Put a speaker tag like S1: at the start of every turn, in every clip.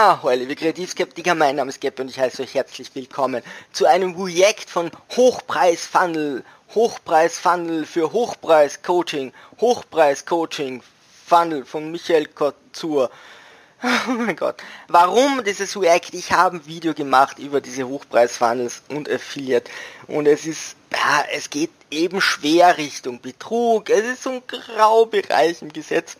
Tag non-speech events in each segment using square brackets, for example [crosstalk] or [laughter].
S1: Ahoi, liebe Kreativskeptiker, mein Name ist Geppe und ich heiße euch herzlich willkommen zu einem Projekt von Hochpreis-Funnel, Hochpreis-Funnel für Hochpreis-Coaching, Hochpreis-Coaching, Funnel von Michael Couture. [laughs] Oh mein Gott. Warum dieses React? Ich habe ein Video gemacht über diese Hochpreis-Funnels und Affiliate und es ist, ja, es geht eben schwer Richtung Betrug, es ist so ein Graubereich im Gesetz.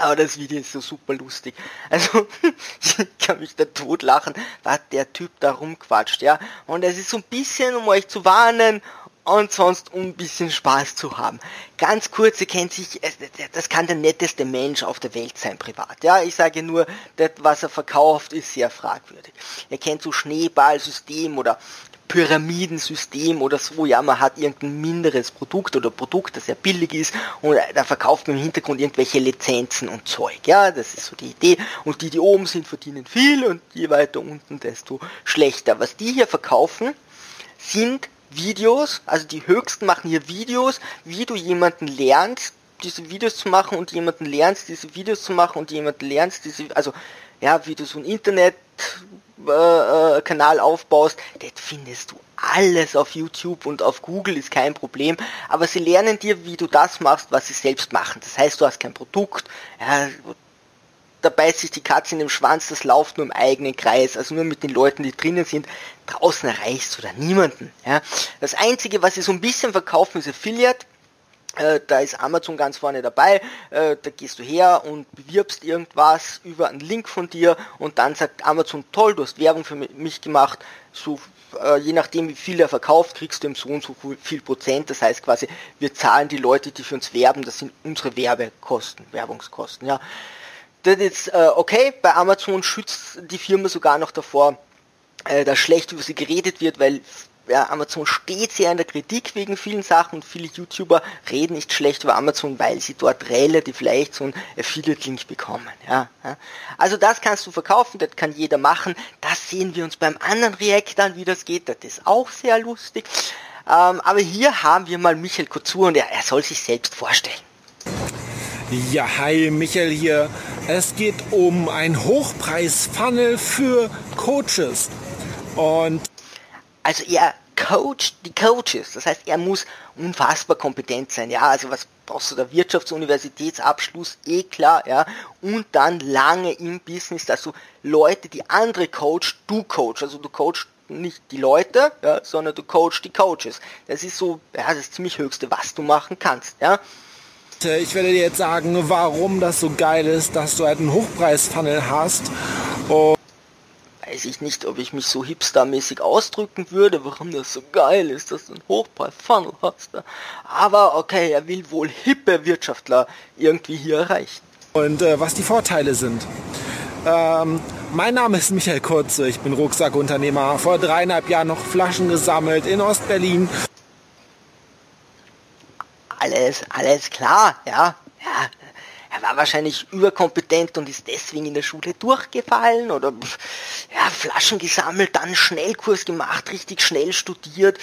S1: Aber das Video ist so super lustig. Also, [laughs] ich kann mich da tot lachen, was der Typ da rumquatscht, ja. Und es ist so ein bisschen, um euch zu warnen und sonst um ein bisschen Spaß zu haben. Ganz kurz, ihr kennt sich, das kann der netteste Mensch auf der Welt sein, privat. Ja, ich sage nur, das, was er verkauft, ist sehr fragwürdig. Ihr kennt so Schneeballsystem oder Pyramidensystem oder so, ja, man hat irgendein minderes Produkt oder Produkt, das sehr billig ist und da verkauft man im Hintergrund irgendwelche Lizenzen und Zeug, ja, das ist so die Idee und die, die oben sind, verdienen viel und je weiter unten, desto schlechter. Was die hier verkaufen, sind Videos, also die höchsten machen hier Videos, wie du jemanden lernst, diese Videos zu machen und jemanden lernst, diese Videos zu machen und jemanden lernst, diese, also ja, wie du so ein Internet äh, Kanal aufbaust, das findest du alles auf YouTube und auf Google ist kein Problem, aber sie lernen dir, wie du das machst, was sie selbst machen. Das heißt, du hast kein Produkt, ja, da beißt sich die Katze in den Schwanz, das läuft nur im eigenen Kreis, also nur mit den Leuten, die drinnen sind. Draußen erreichst du da niemanden. Ja. Das Einzige, was sie so ein bisschen verkaufen, ist Affiliate. Äh, da ist Amazon ganz vorne dabei, äh, da gehst du her und bewirbst irgendwas über einen Link von dir und dann sagt Amazon, toll, du hast Werbung für mich gemacht, so äh, je nachdem wie viel er verkauft, kriegst du im so und so viel Prozent, das heißt quasi, wir zahlen die Leute, die für uns werben, das sind unsere Werbekosten, Werbungskosten, ja. Das ist okay, bei Amazon schützt die Firma sogar noch davor, dass schlecht über sie geredet wird, weil ja, Amazon steht sehr in der Kritik wegen vielen Sachen und viele YouTuber reden nicht schlecht über Amazon, weil sie dort relativ leicht so einen Affiliate-Link bekommen. Ja, ja, Also das kannst du verkaufen, das kann jeder machen. Das sehen wir uns beim anderen React an, wie das geht. Das ist auch sehr lustig. Ähm, aber hier haben wir mal Michael Couture und er, er soll sich selbst vorstellen.
S2: Ja, hi, Michael hier. Es geht um ein Hochpreis-Funnel für Coaches. Und
S1: also er coacht die Coaches. Das heißt, er muss unfassbar kompetent sein. Ja, also was brauchst du da? Wirtschaftsuniversitätsabschluss, eh klar, ja. Und dann lange im Business, dass du Leute, die andere coach, du coach. Also du coachst nicht die Leute, ja, sondern du coachst die Coaches. Das ist so, ja, das ziemlich höchste, was du machen kannst, ja.
S2: Ich werde dir jetzt sagen, warum das so geil ist, dass du halt einen Hochpreis-Funnel hast. Und
S1: weiß ich nicht, ob ich mich so hipstermäßig ausdrücken würde, warum das so geil ist, dass du einen Hochpreis-Funnel hast. Aber okay, er will wohl hippe Wirtschaftler irgendwie hier erreichen.
S2: Und äh, was die Vorteile sind. Ähm, mein Name ist Michael Kurze, ich bin Rucksackunternehmer, vor dreieinhalb Jahren noch Flaschen gesammelt in Ostberlin.
S1: Alles, alles klar, ja. Ja, er war wahrscheinlich überkompetent und ist deswegen in der Schule durchgefallen oder ja, Flaschen gesammelt, dann Schnellkurs gemacht, richtig schnell studiert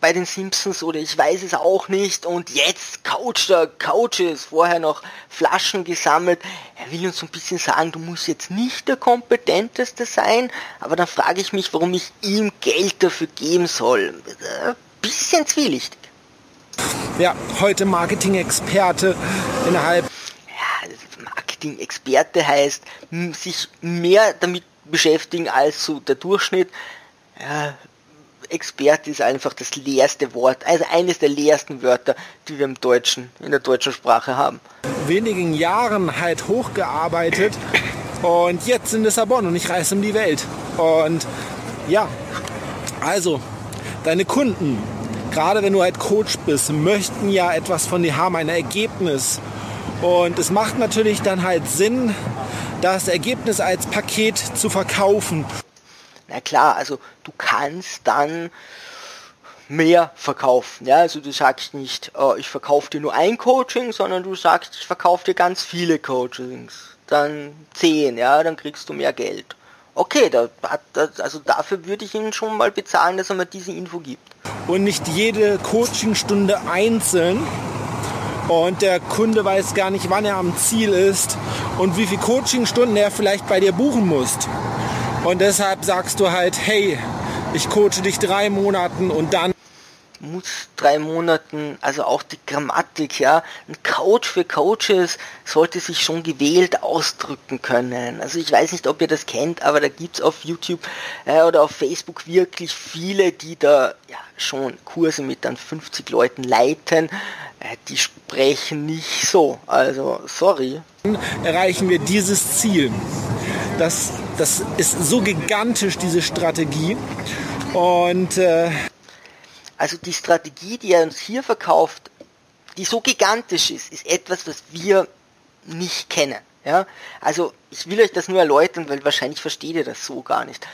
S1: bei den Simpsons oder ich weiß es auch nicht und jetzt coacht er Coaches, vorher noch Flaschen gesammelt. Er will uns so ein bisschen sagen, du musst jetzt nicht der kompetenteste sein, aber dann frage ich mich, warum ich ihm Geld dafür geben soll. Bisschen zwielichtig
S2: ja, heute Marketing-Experte innerhalb.
S1: Ja, Marketing-Experte heißt, sich mehr damit beschäftigen als so der Durchschnitt. Ja, Experte ist einfach das leerste Wort, also eines der leersten Wörter, die wir im Deutschen, in der deutschen Sprache haben.
S2: Wenigen Jahren halt hochgearbeitet und jetzt in Lissabon und ich reise um die Welt. Und ja, also, deine Kunden gerade wenn du halt Coach bist, möchten ja etwas von dir haben, ein Ergebnis. Und es macht natürlich dann halt Sinn, das Ergebnis als Paket zu verkaufen.
S1: Na klar, also du kannst dann mehr verkaufen. Ja, also du sagst nicht, oh, ich verkaufe dir nur ein Coaching, sondern du sagst, ich verkaufe dir ganz viele Coachings. Dann zehn, ja, dann kriegst du mehr Geld. Okay, da, also dafür würde ich Ihnen schon mal bezahlen, dass er mir diese Info gibt.
S2: Und nicht jede Coachingstunde einzeln und der Kunde weiß gar nicht, wann er am Ziel ist und wie viele Coachingstunden er vielleicht bei dir buchen muss. Und deshalb sagst du halt, hey, ich coache dich drei Monaten und dann
S1: muss drei Monaten, also auch die Grammatik, ja, ein Coach für Coaches sollte sich schon gewählt ausdrücken können. Also ich weiß nicht, ob ihr das kennt, aber da gibt's auf YouTube äh, oder auf Facebook wirklich viele, die da ja schon Kurse mit dann 50 Leuten leiten. Äh, die sprechen nicht so. Also sorry.
S2: Erreichen wir dieses Ziel. Das, das ist so gigantisch, diese Strategie. Und äh
S1: also die Strategie, die er uns hier verkauft, die so gigantisch ist, ist etwas, was wir nicht kennen. Ja? Also ich will euch das nur erläutern, weil wahrscheinlich versteht ihr das so gar nicht.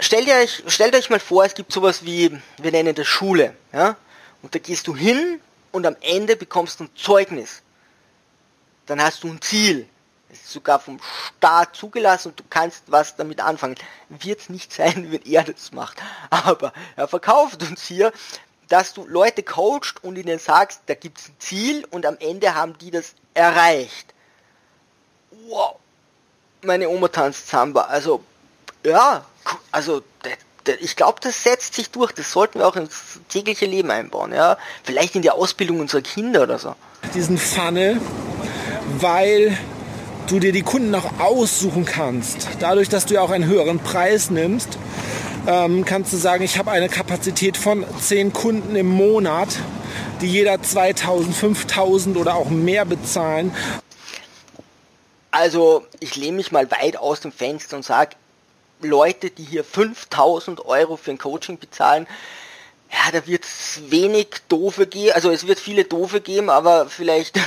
S1: Stellt euch, stellt euch mal vor, es gibt sowas wie, wir nennen das Schule. Ja? Und da gehst du hin und am Ende bekommst du ein Zeugnis. Dann hast du ein Ziel. Es ist sogar vom Staat zugelassen und du kannst was damit anfangen. Wird es nicht sein, wenn er das macht. Aber er verkauft uns hier, dass du Leute coacht und ihnen sagst, da gibt es ein Ziel und am Ende haben die das erreicht. Wow. Meine Oma tanzt Samba. Also, ja, also ich glaube, das setzt sich durch. Das sollten wir auch ins tägliche Leben einbauen. Ja, vielleicht in die Ausbildung unserer Kinder oder so.
S2: Diesen Funnel, weil du dir die Kunden auch aussuchen kannst. Dadurch, dass du ja auch einen höheren Preis nimmst, ähm, kannst du sagen, ich habe eine Kapazität von 10 Kunden im Monat, die jeder 2000, 5000 oder auch mehr bezahlen.
S1: Also ich lehne mich mal weit aus dem Fenster und sage, Leute, die hier 5000 Euro für ein Coaching bezahlen, ja, da wird es wenig Doofe geben, also es wird viele Doofe geben, aber vielleicht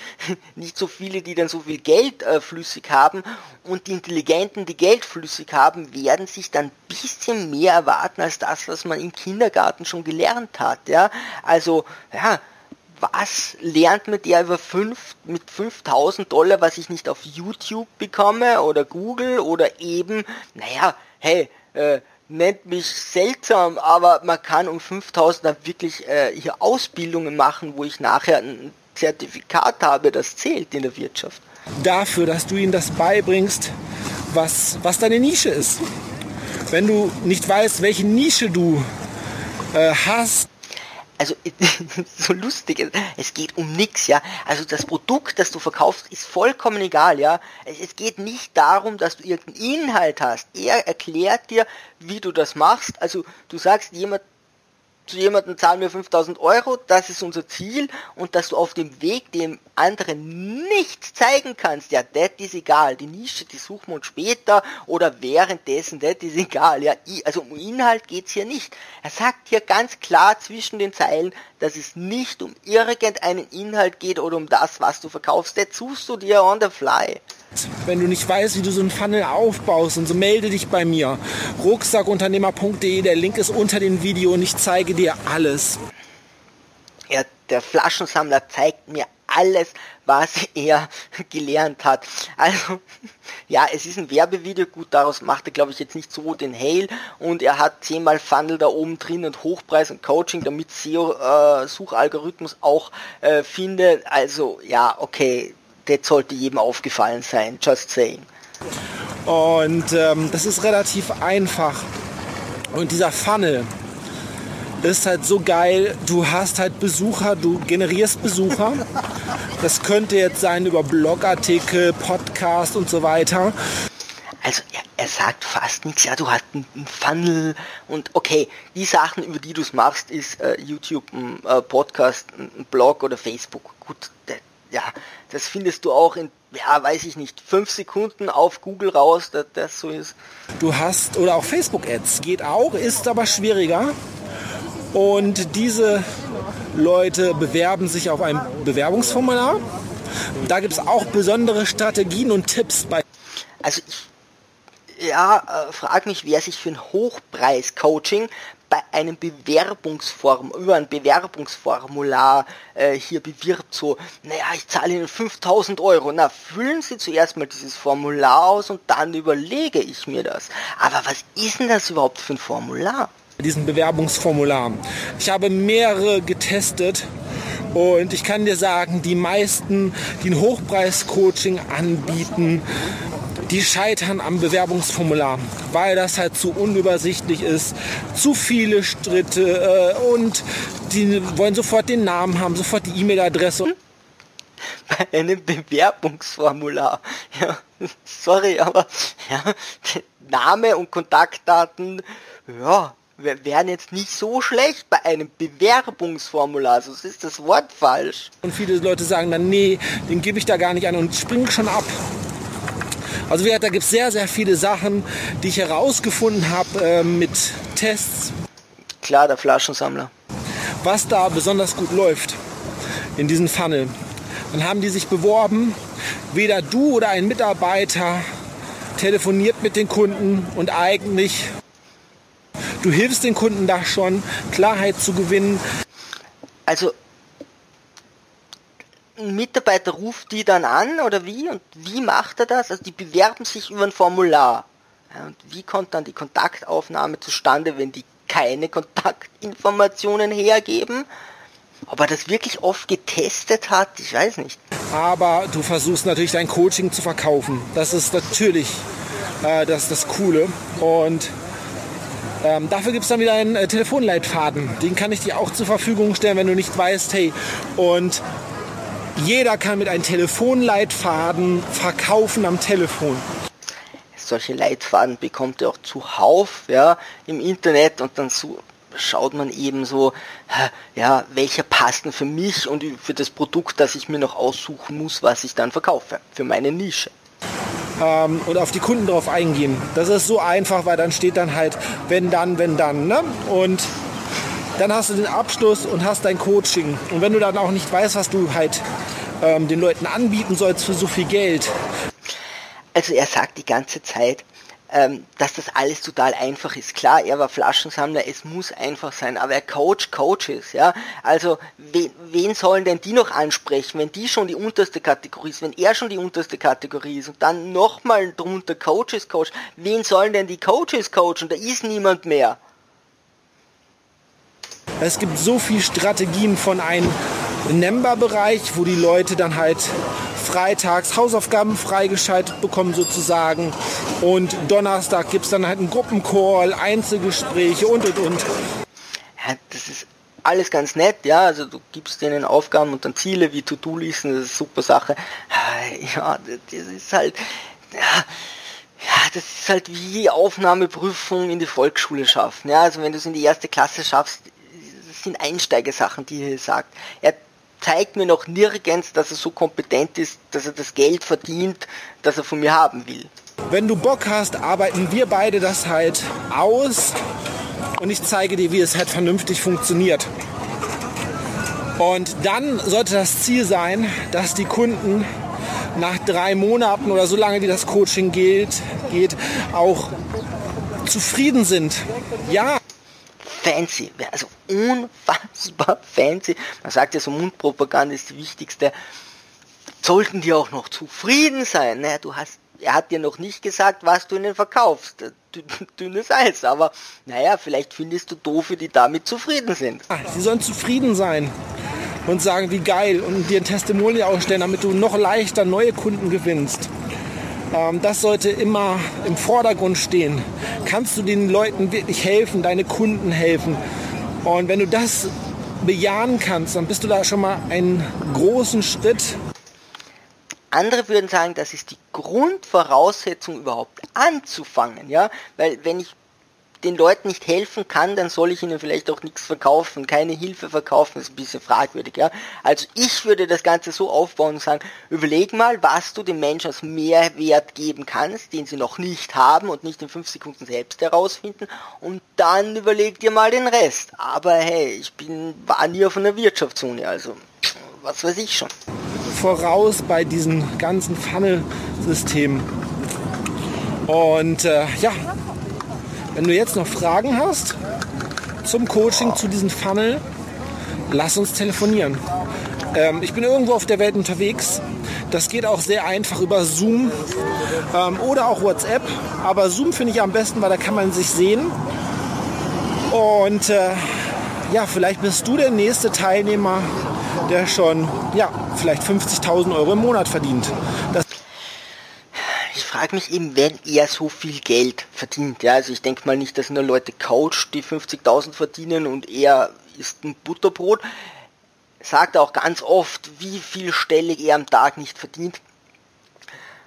S1: [laughs] nicht so viele, die dann so viel Geld äh, flüssig haben. Und die Intelligenten, die Geld flüssig haben, werden sich dann ein bisschen mehr erwarten als das, was man im Kindergarten schon gelernt hat, ja, also, ja, was lernt man der über fünf, mit 5000 Dollar, was ich nicht auf YouTube bekomme oder Google oder eben, naja, hey, äh, nennt mich seltsam, aber man kann um 5000 dann wirklich äh, hier Ausbildungen machen, wo ich nachher ein Zertifikat habe, das zählt in der Wirtschaft.
S2: Dafür, dass du ihnen das beibringst, was, was deine Nische ist. Wenn du nicht weißt, welche Nische du äh, hast,
S1: also [laughs] so lustig, es geht um nichts, ja. Also das Produkt, das du verkaufst, ist vollkommen egal, ja. Es geht nicht darum, dass du irgendeinen Inhalt hast. Er erklärt dir, wie du das machst. Also du sagst jemand, zu jemandem zahlen wir 5000 Euro, das ist unser Ziel und dass du auf dem Weg dem anderen nichts zeigen kannst, ja, das ist egal. Die Nische, die suchen wir uns später oder währenddessen, das ist egal. Ja, also um Inhalt geht's hier nicht. Er sagt hier ganz klar zwischen den Zeilen, dass es nicht um irgendeinen Inhalt geht oder um das, was du verkaufst. Das suchst du dir on the fly.
S2: Wenn du nicht weißt, wie du so einen Funnel aufbaust und so melde dich bei mir. Rucksackunternehmer.de, der Link ist unter dem Video und ich zeige dir alles.
S1: Ja, der Flaschensammler zeigt mir alles, was [laughs] er gelernt hat. Also, [laughs] ja, es ist ein Werbevideo, gut, daraus macht er, glaube ich, jetzt nicht so den Hail und er hat zehnmal Funnel da oben drin und Hochpreis und Coaching, damit SEO-Suchalgorithmus äh, auch äh, findet. Also, ja, okay, das sollte jedem aufgefallen sein, just saying.
S2: Und ähm, das ist relativ einfach. Und dieser Funnel ist halt so geil. Du hast halt Besucher, du generierst Besucher. [laughs] Das könnte jetzt sein über Blogartikel, Podcast und so weiter.
S1: Also er, er sagt fast nichts. Ja, du hast einen Funnel und okay, die Sachen, über die du es machst, ist äh, YouTube, ein äh, Podcast, ein Blog oder Facebook. Gut, ja, das findest du auch in, ja, weiß ich nicht, fünf Sekunden auf Google raus, dass das so ist.
S2: Du hast, oder auch Facebook-Ads, geht auch, ist aber schwieriger. Und diese Leute bewerben sich auf ein Bewerbungsformular. Da gibt es auch besondere Strategien und Tipps bei.
S1: Also ich ja, äh, frag mich, wer sich für ein Hochpreis-Coaching bei einem Bewerbungsform, über ein Bewerbungsformular äh, hier bewirbt, so, naja, ich zahle Ihnen 5000 Euro. Na, füllen Sie zuerst mal dieses Formular aus und dann überlege ich mir das. Aber was ist denn das überhaupt für ein Formular?
S2: Diesen Bewerbungsformular. Ich habe mehrere getestet Und ich kann dir sagen, die meisten, die ein Hochpreis-Coaching anbieten, die scheitern am Bewerbungsformular, weil das halt zu unübersichtlich ist, zu viele Stritte äh, und die wollen sofort den Namen haben, sofort die E-Mail-Adresse.
S1: Bei einem Bewerbungsformular. [laughs] Ja, sorry, aber ja, Name und Kontaktdaten, ja, wären jetzt nicht so schlecht bei einem Bewerbungsformular. So also ist das Wort falsch.
S2: Und viele Leute sagen dann, nee, den gebe ich da gar nicht an und springen schon ab. Also da gibt es sehr, sehr viele Sachen, die ich herausgefunden habe äh, mit Tests.
S1: Klar, der Flaschensammler.
S2: Was da besonders gut läuft in diesem Funnel. Dann haben die sich beworben. Weder du oder ein Mitarbeiter telefoniert mit den Kunden und eigentlich du hilfst den Kunden da schon, Klarheit zu gewinnen.
S1: Also ein Mitarbeiter ruft die dann an oder wie? Und wie macht er das? Also die bewerben sich über ein Formular. Ja, und wie kommt dann die Kontaktaufnahme zustande, wenn die keine Kontaktinformationen hergeben? Ob er das wirklich oft getestet hat, ich weiß nicht.
S2: Aber du versuchst natürlich dein Coaching zu verkaufen. Das ist natürlich äh, das, das Coole. Und ähm, dafür gibt es dann wieder einen äh, Telefonleitfaden. Den kann ich dir auch zur Verfügung stellen, wenn du nicht weißt, hey, und jeder kann mit einem Telefonleitfaden verkaufen am Telefon.
S1: Solche Leitfaden bekommt ihr auch zuhauf ja, im Internet und dann so schaut man eben so, ja, welcher passt denn für mich und für das Produkt, das ich mir noch aussuchen muss, was ich dann verkaufe, für meine Nische.
S2: Ähm, und auf die Kunden drauf eingehen. Das ist so einfach, weil dann steht dann halt, wenn dann, wenn dann. Ne? Und dann hast du den Abschluss und hast dein Coaching. Und wenn du dann auch nicht weißt, was du halt ähm, den Leuten anbieten sollst für so viel Geld.
S1: Also er sagt die ganze Zeit, ähm, dass das alles total einfach ist. Klar, er war Flaschensammler, es muss einfach sein, aber er coach Coaches, ja. Also wen, wen sollen denn die noch ansprechen, wenn die schon die unterste Kategorie ist, wenn er schon die unterste Kategorie ist und dann nochmal drunter Coaches Coach, wen sollen denn die Coaches coachen? Da ist niemand mehr.
S2: Es gibt so viele Strategien von einem Nemba-Bereich, wo die Leute dann halt freitags Hausaufgaben freigeschaltet bekommen sozusagen und Donnerstag gibt es dann halt einen Gruppencall, Einzelgespräche und und und.
S1: Ja, das ist alles ganz nett, ja, also du gibst denen Aufgaben und dann Ziele wie To-Do-Listen, das ist eine super Sache. Ja, das ist halt, ja, ja, das ist halt wie Aufnahmeprüfung in die Volksschule schaffen. Ja, also wenn du es in die erste Klasse schaffst, sind Einsteigersachen, die er sagt. Er zeigt mir noch nirgends, dass er so kompetent ist, dass er das Geld verdient, das er von mir haben will.
S2: Wenn du Bock hast, arbeiten wir beide das halt aus und ich zeige dir, wie es halt vernünftig funktioniert. Und dann sollte das Ziel sein, dass die Kunden nach drei Monaten oder so lange wie das Coaching geht, geht auch zufrieden sind. Ja
S1: fancy, also unfassbar [laughs] fancy. Man sagt ja so, Mundpropaganda ist die wichtigste. Sollten die auch noch zufrieden sein? Naja, du hast, er hat dir noch nicht gesagt, was du ihnen verkaufst. [laughs] Dünnes Eis, aber naja, vielleicht findest du doofe, die damit zufrieden sind.
S2: Ah, sie sollen zufrieden sein und sagen, wie geil und dir ein Testimonial ausstellen, damit du noch leichter neue Kunden gewinnst. Ähm, das sollte immer im Vordergrund stehen. Kannst du den Leuten wirklich helfen, deine Kunden helfen? Und wenn du das bejahen kannst, dann bist du da schon mal einen großen Schritt.
S1: Andere würden sagen, das ist die Grundvoraussetzung überhaupt anzufangen, ja, weil wenn ich den Leuten nicht helfen kann, dann soll ich ihnen vielleicht auch nichts verkaufen, keine Hilfe verkaufen, ist ein bisschen fragwürdig, ja. Also ich würde das Ganze so aufbauen und sagen, überleg mal, was du den Menschen als Mehrwert geben kannst, den sie noch nicht haben und nicht in fünf Sekunden selbst herausfinden und dann überleg dir mal den Rest. Aber hey, ich bin, war nie auf einer Wirtschaftsuni, also was weiß ich schon.
S2: Voraus bei diesen ganzen Funnel-Systemen. Und äh, ja, wenn du jetzt noch Fragen hast zum Coaching, zu diesem Funnel, lass uns telefonieren. Ähm, ich bin irgendwo auf der Welt unterwegs. Das geht auch sehr einfach über Zoom ähm, oder auch WhatsApp. Aber Zoom finde ich am besten, weil da kann man sich sehen. Und äh, ja, vielleicht bist du der nächste Teilnehmer der schon, ja, vielleicht 50.000 Euro im Monat verdient. Das
S1: frage mich eben, wenn er so viel Geld verdient. Ja, also ich denke mal nicht, dass nur Leute coacht, die 50.000 verdienen und er ist ein Butterbrot. Sagt auch ganz oft, wie viel stellig er am Tag nicht verdient.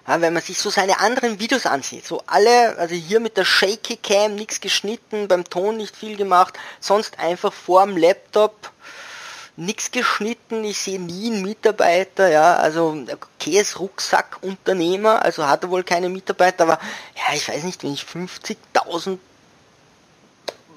S1: Ja, wenn man sich so seine anderen Videos ansieht, so alle, also hier mit der Shaky Cam nichts geschnitten, beim Ton nicht viel gemacht, sonst einfach vorm Laptop nichts geschnitten, ich sehe nie einen Mitarbeiter, ja, also okay, ist Rucksackunternehmer, also hat er wohl keine Mitarbeiter, aber ja, ich weiß nicht, wenn ich 50.000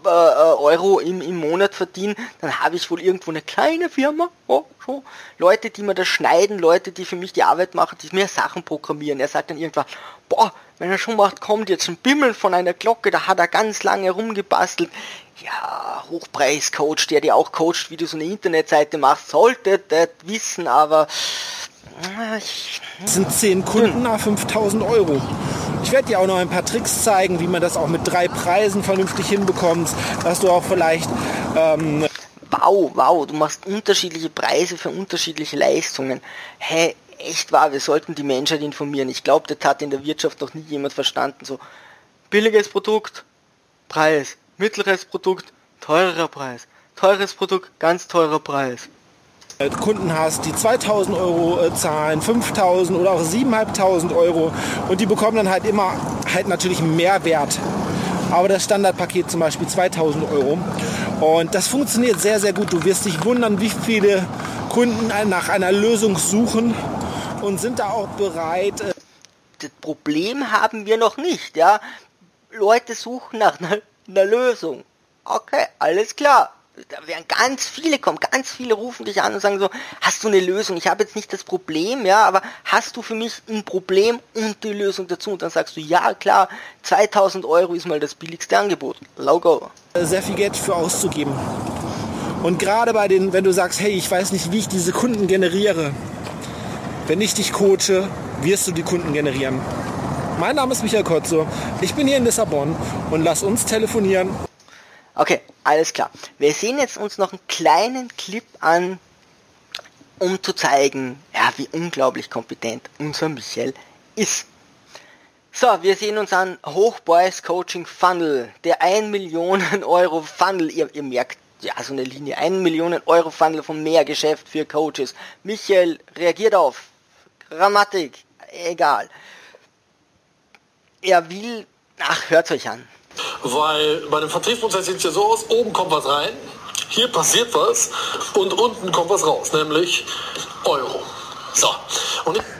S1: äh, Euro im, im Monat verdiene, dann habe ich wohl irgendwo eine kleine Firma. Oh, so. Leute, die mir das schneiden, Leute, die für mich die Arbeit machen, die mir Sachen programmieren. Er sagt dann irgendwann, boah, wenn er schon macht, kommt jetzt ein Bimmel von einer Glocke, da hat er ganz lange rumgebastelt. Ja, Hochpreiscoach, der dir auch coacht, wie du so eine Internetseite machst, sollte das wissen, aber
S2: das sind 10 Kunden nach 5000 Euro. Ich werde dir auch noch ein paar Tricks zeigen, wie man das auch mit drei Preisen vernünftig hinbekommt, dass du auch vielleicht... Ähm
S1: wow, wow, du machst unterschiedliche Preise für unterschiedliche Leistungen. Hey, echt wahr, wir sollten die Menschheit informieren. Ich glaube, das hat in der Wirtschaft noch nie jemand verstanden. So, billiges Produkt, Preis. Mittleres Produkt, teurerer Preis. Teures Produkt, ganz teurer Preis.
S2: Kunden hast, die 2000 Euro äh, zahlen, 5000 oder auch 7500 Euro und die bekommen dann halt immer halt natürlich Mehrwert. Aber das Standardpaket zum Beispiel 2000 Euro. Und das funktioniert sehr, sehr gut. Du wirst dich wundern, wie viele Kunden nach einer Lösung suchen und sind da auch bereit. Äh,
S1: das Problem haben wir noch nicht, ja. Leute suchen nach einer, einer Lösung. Okay, alles klar da werden ganz viele kommen, ganz viele rufen dich an und sagen so, hast du eine Lösung? Ich habe jetzt nicht das Problem, ja, aber hast du für mich ein Problem und die Lösung dazu? Und dann sagst du, ja klar, 2000 Euro ist mal das billigste Angebot. Logo.
S2: Sehr viel Geld für auszugeben. Und gerade bei den, wenn du sagst, hey, ich weiß nicht, wie ich diese Kunden generiere, wenn ich dich coache, wirst du die Kunden generieren. Mein Name ist Michael Kotzo, ich bin hier in Lissabon und lass uns telefonieren.
S1: Okay, alles klar. Wir sehen jetzt uns noch einen kleinen Clip an, um zu zeigen, ja, wie unglaublich kompetent unser Michael ist. So, wir sehen uns an Hochboys Coaching Funnel, der 1 Millionen Euro Funnel. Ihr, ihr merkt, ja, so eine Linie, 1 Millionen Euro Funnel von Mehrgeschäft für Coaches. Michael reagiert auf. Grammatik, egal. Er will, ach, hört euch an.
S3: Weil bei dem Vertriebsprozess sieht es ja so aus, oben kommt was rein, hier passiert was und unten kommt was raus, nämlich Euro. So.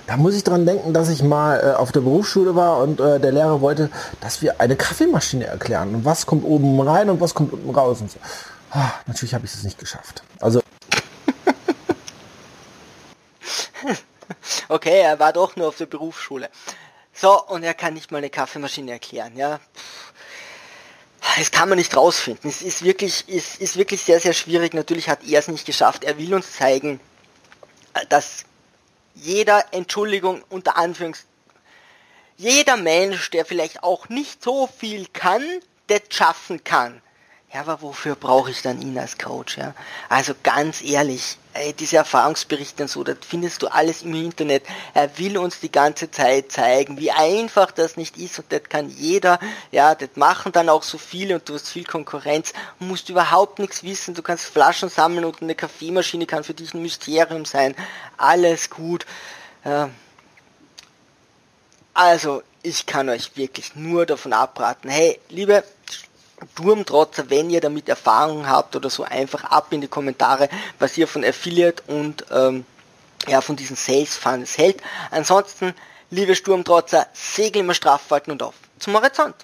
S2: da muss ich dran denken, dass ich mal äh, auf der Berufsschule war und äh, der Lehrer wollte, dass wir eine Kaffeemaschine erklären. Und was kommt oben rein und was kommt unten raus. Und so. ah, natürlich habe ich es nicht geschafft. Also.
S1: Okay, er war doch nur auf der Berufsschule. So, und er kann nicht mal eine Kaffeemaschine erklären, ja. Das kann man nicht rausfinden. Es ist wirklich, ist, ist wirklich sehr, sehr schwierig. Natürlich hat er es nicht geschafft. Er will uns zeigen, dass jeder, Entschuldigung, unter Anführungs, jeder Mensch, der vielleicht auch nicht so viel kann, das schaffen kann. Ja, aber wofür brauche ich dann ihn als Coach? Ja? Also ganz ehrlich, ey, diese Erfahrungsberichte und so, das findest du alles im Internet. Er will uns die ganze Zeit zeigen, wie einfach das nicht ist und das kann jeder. Ja, das machen dann auch so viele und du hast viel Konkurrenz und musst überhaupt nichts wissen. Du kannst Flaschen sammeln und eine Kaffeemaschine kann für dich ein Mysterium sein. Alles gut. Ja. Also, ich kann euch wirklich nur davon abraten. Hey, liebe Turmtrotzer, wenn ihr damit Erfahrung habt oder so, einfach ab in die Kommentare, was ihr von Affiliate und ähm, ja, von diesen Sales Funds hält. Ansonsten, liebe Sturmtrotzer, segeln wir straff halten und auf zum Horizont.